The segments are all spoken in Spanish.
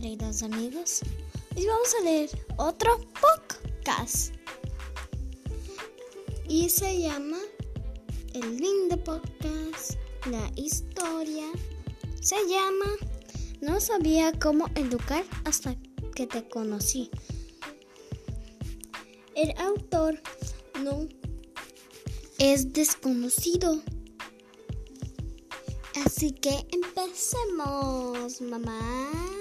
queridos amigos. Hoy vamos a leer otro podcast. Y se llama El lindo podcast. La historia se llama No sabía cómo educar hasta que te conocí. El autor no es desconocido. Así que empecemos, mamá.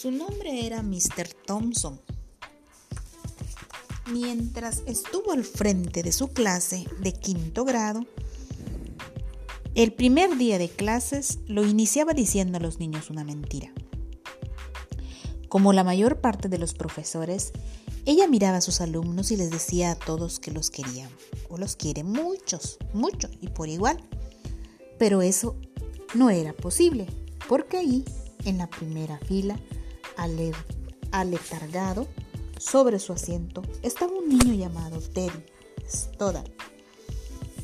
Su nombre era Mr. Thompson. Mientras estuvo al frente de su clase de quinto grado, el primer día de clases lo iniciaba diciendo a los niños una mentira. Como la mayor parte de los profesores, ella miraba a sus alumnos y les decía a todos que los querían, o los quiere muchos, muchos y por igual. Pero eso no era posible, porque ahí, en la primera fila, aletargado sobre su asiento, estaba un niño llamado Teddy Stoddard.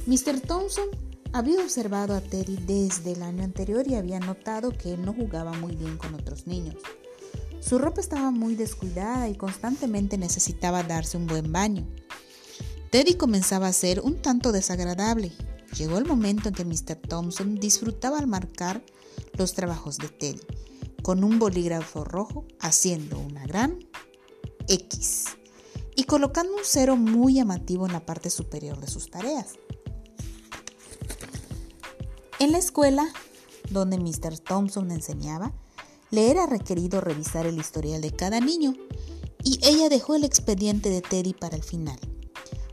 Mr. Thompson había observado a Teddy desde el año anterior y había notado que él no jugaba muy bien con otros niños. Su ropa estaba muy descuidada y constantemente necesitaba darse un buen baño. Teddy comenzaba a ser un tanto desagradable. Llegó el momento en que Mr. Thompson disfrutaba al marcar los trabajos de Teddy, con un bolígrafo rojo haciendo una gran X y colocando un cero muy llamativo en la parte superior de sus tareas. En la escuela donde Mr. Thompson enseñaba, le era requerido revisar el historial de cada niño y ella dejó el expediente de Teddy para el final.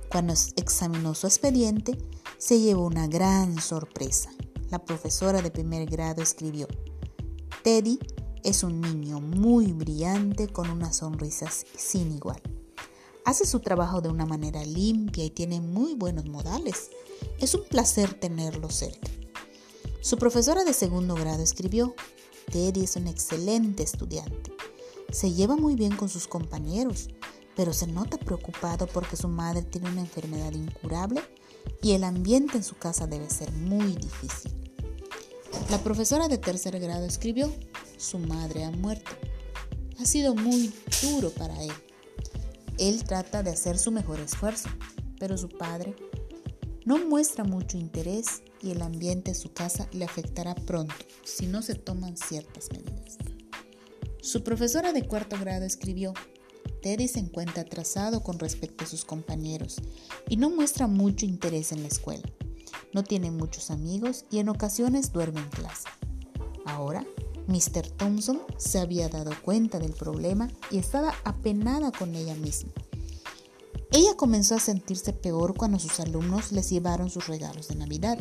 Cuando examinó su expediente, se llevó una gran sorpresa. La profesora de primer grado escribió, Teddy es un niño muy brillante con una sonrisa sin igual. Hace su trabajo de una manera limpia y tiene muy buenos modales. Es un placer tenerlo cerca. Su profesora de segundo grado escribió, Teddy es un excelente estudiante. Se lleva muy bien con sus compañeros, pero se nota preocupado porque su madre tiene una enfermedad incurable y el ambiente en su casa debe ser muy difícil. La profesora de tercer grado escribió, su madre ha muerto. Ha sido muy duro para él. Él trata de hacer su mejor esfuerzo, pero su padre no muestra mucho interés y el ambiente de su casa le afectará pronto si no se toman ciertas medidas. Su profesora de cuarto grado escribió, Teddy se encuentra atrasado con respecto a sus compañeros y no muestra mucho interés en la escuela. No tiene muchos amigos y en ocasiones duerme en clase. Ahora, Mr. Thompson se había dado cuenta del problema y estaba apenada con ella misma. Ella comenzó a sentirse peor cuando sus alumnos les llevaron sus regalos de Navidad.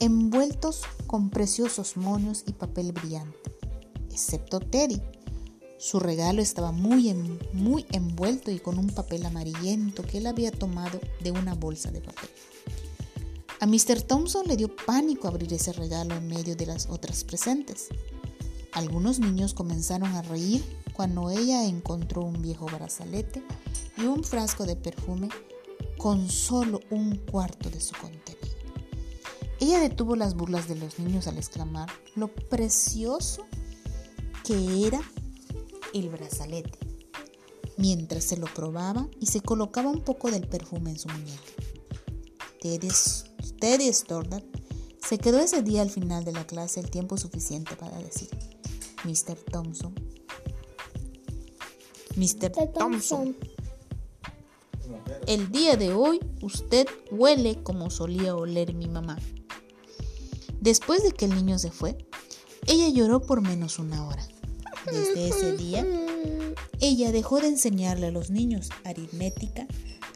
envueltos con preciosos moños y papel brillante, excepto Teddy. Su regalo estaba muy, muy envuelto y con un papel amarillento que él había tomado de una bolsa de papel. A Mr. Thompson le dio pánico abrir ese regalo en medio de las otras presentes. Algunos niños comenzaron a reír cuando ella encontró un viejo brazalete y un frasco de perfume con solo un cuarto de su contenido. Ella detuvo las burlas de los niños al exclamar lo precioso que era el brazalete, mientras se lo probaba y se colocaba un poco del perfume en su muñeca. Teddy, Teddy Stoddard se quedó ese día al final de la clase el tiempo suficiente para decir, Mr. Thompson Mr. Thompson. El día de hoy usted huele como solía oler mi mamá. Después de que el niño se fue, ella lloró por menos una hora. Desde ese día, ella dejó de enseñarle a los niños aritmética,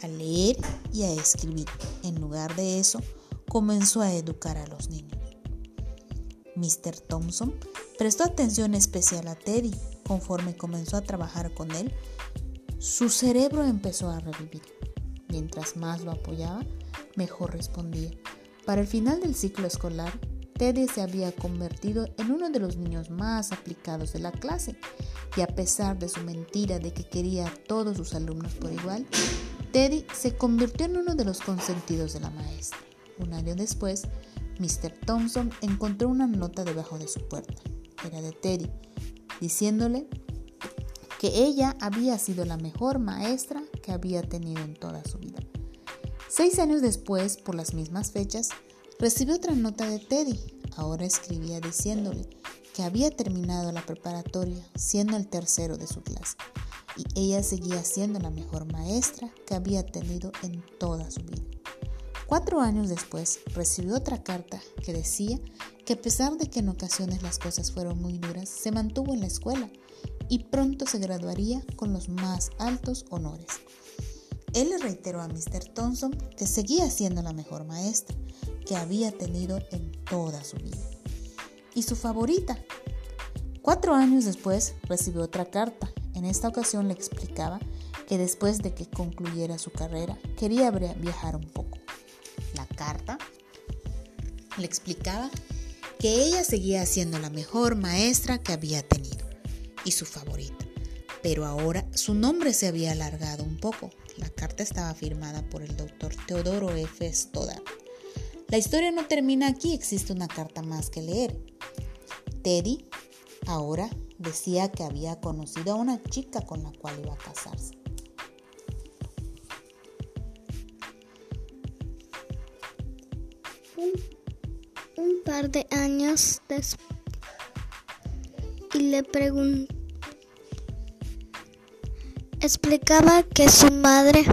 a leer y a escribir. En lugar de eso, comenzó a educar a los niños. Mr. Thompson prestó atención especial a Teddy Conforme comenzó a trabajar con él, su cerebro empezó a revivir. Mientras más lo apoyaba, mejor respondía. Para el final del ciclo escolar, Teddy se había convertido en uno de los niños más aplicados de la clase y a pesar de su mentira de que quería a todos sus alumnos por igual, Teddy se convirtió en uno de los consentidos de la maestra. Un año después, Mr. Thompson encontró una nota debajo de su puerta. Era de Teddy, diciéndole que ella había sido la mejor maestra que había tenido en toda su vida. Seis años después, por las mismas fechas, recibió otra nota de Teddy. Ahora escribía diciéndole que había terminado la preparatoria siendo el tercero de su clase y ella seguía siendo la mejor maestra que había tenido en toda su vida. Cuatro años después recibió otra carta que decía que a pesar de que en ocasiones las cosas fueron muy duras, se mantuvo en la escuela y pronto se graduaría con los más altos honores. Él le reiteró a Mr. Thompson que seguía siendo la mejor maestra que había tenido en toda su vida. Y su favorita. Cuatro años después recibió otra carta. En esta ocasión le explicaba que después de que concluyera su carrera quería viajar un poco. La carta le explicaba que ella seguía siendo la mejor maestra que había tenido y su favorita. Pero ahora su nombre se había alargado un poco. La carta estaba firmada por el doctor Teodoro F. Stoddard. La historia no termina aquí, existe una carta más que leer. Teddy ahora decía que había conocido a una chica con la cual iba a casarse. Un, par de años después y le preguntó explicaba que su madre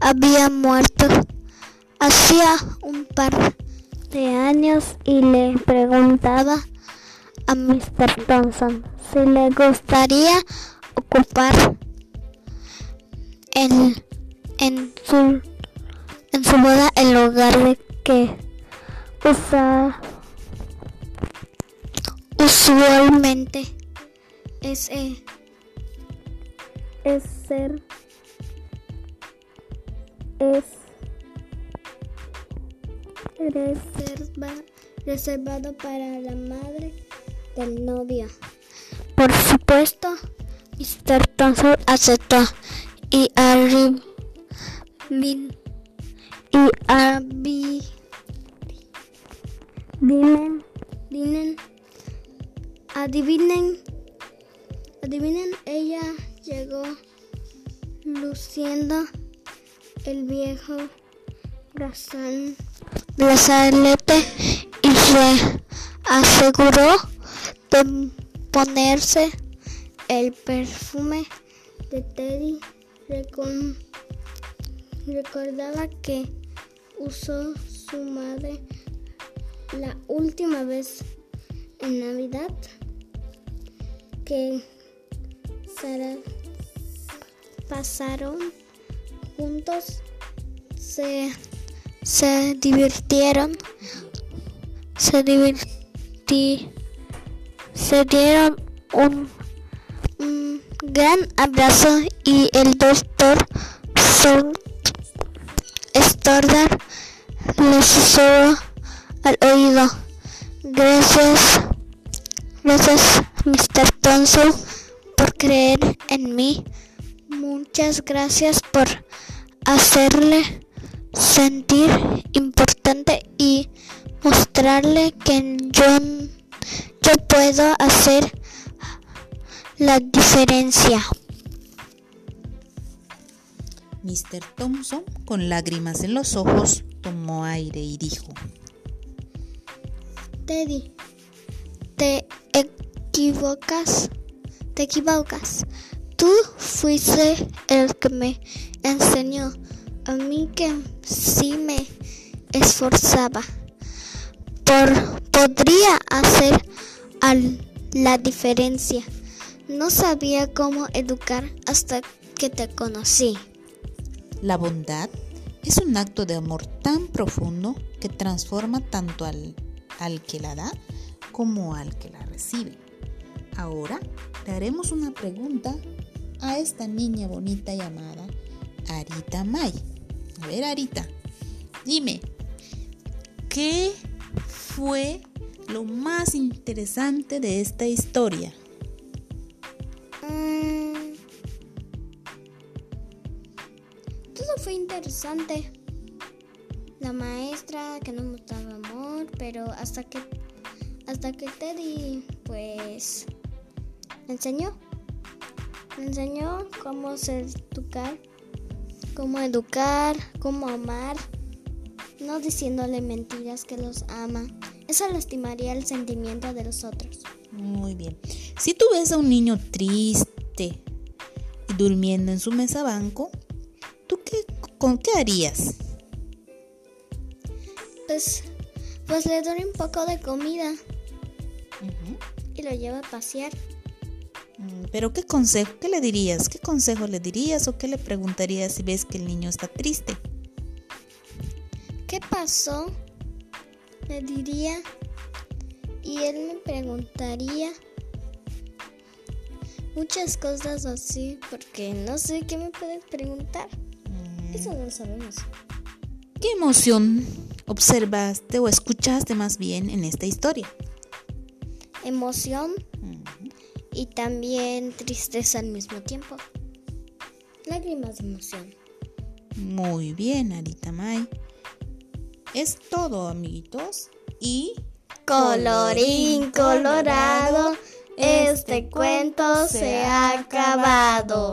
había muerto hacía un par de años y le preguntaba a Mr. Thompson si le gustaría ocupar en, en, su, en su boda el lugar de que usa usualmente es, es ser es reserva, reservado para la madre del novio. Por supuesto, Mr. Thompson aceptó y adivinen, y adivinen, adivinen, adivinen, ella llegó luciendo el viejo brazalete y se aseguró de ponerse el perfume de Teddy. recordaba que usó su madre la última vez en Navidad que Sara pasaron juntos se, se divirtieron se divirtieron se dieron un, gran abrazo y el doctor Stoddard les susurró al oído. Gracias, gracias Mr. Thompson por creer en mí. Muchas gracias por hacerle sentir importante y mostrarle que yo yo puedo hacer la diferencia. Mr. Thompson, con lágrimas en los ojos, tomó aire y dijo, Teddy, te equivocas, te equivocas. Tú fuiste el que me enseñó a mí que sí me esforzaba. Por, podría hacer la diferencia. No sabía cómo educar hasta que te conocí. La bondad es un acto de amor tan profundo que transforma tanto al, al que la da como al que la recibe. Ahora te haremos una pregunta a esta niña bonita llamada Arita May. A ver, Arita, dime, ¿qué fue lo más interesante de esta historia? Mm. todo fue interesante. la maestra que no mostraba pero hasta que hasta que Teddy pues me enseñó. Me enseñó cómo ser educar, cómo educar, cómo amar, no diciéndole mentiras que los ama. Eso lastimaría el sentimiento de los otros. Muy bien. Si tú ves a un niño triste y durmiendo en su mesa banco, ¿tú qué, con qué harías? Pues, pues le doy un poco de comida y lo llevo a pasear. Mm, pero ¿qué consejo, qué le dirías? ¿Qué consejo le dirías o qué le preguntarías si ves que el niño está triste? ¿Qué pasó? Le diría y él me preguntaría muchas cosas así porque no sé qué me puede preguntar. Mm. Eso no lo sabemos. ¿Qué emoción observaste o escuchaste más bien en esta historia? Emoción y también tristeza al mismo tiempo. Lágrimas de emoción. Muy bien, Arita May. Es todo, amiguitos. Y colorín colorado, este cuento se ha acabado.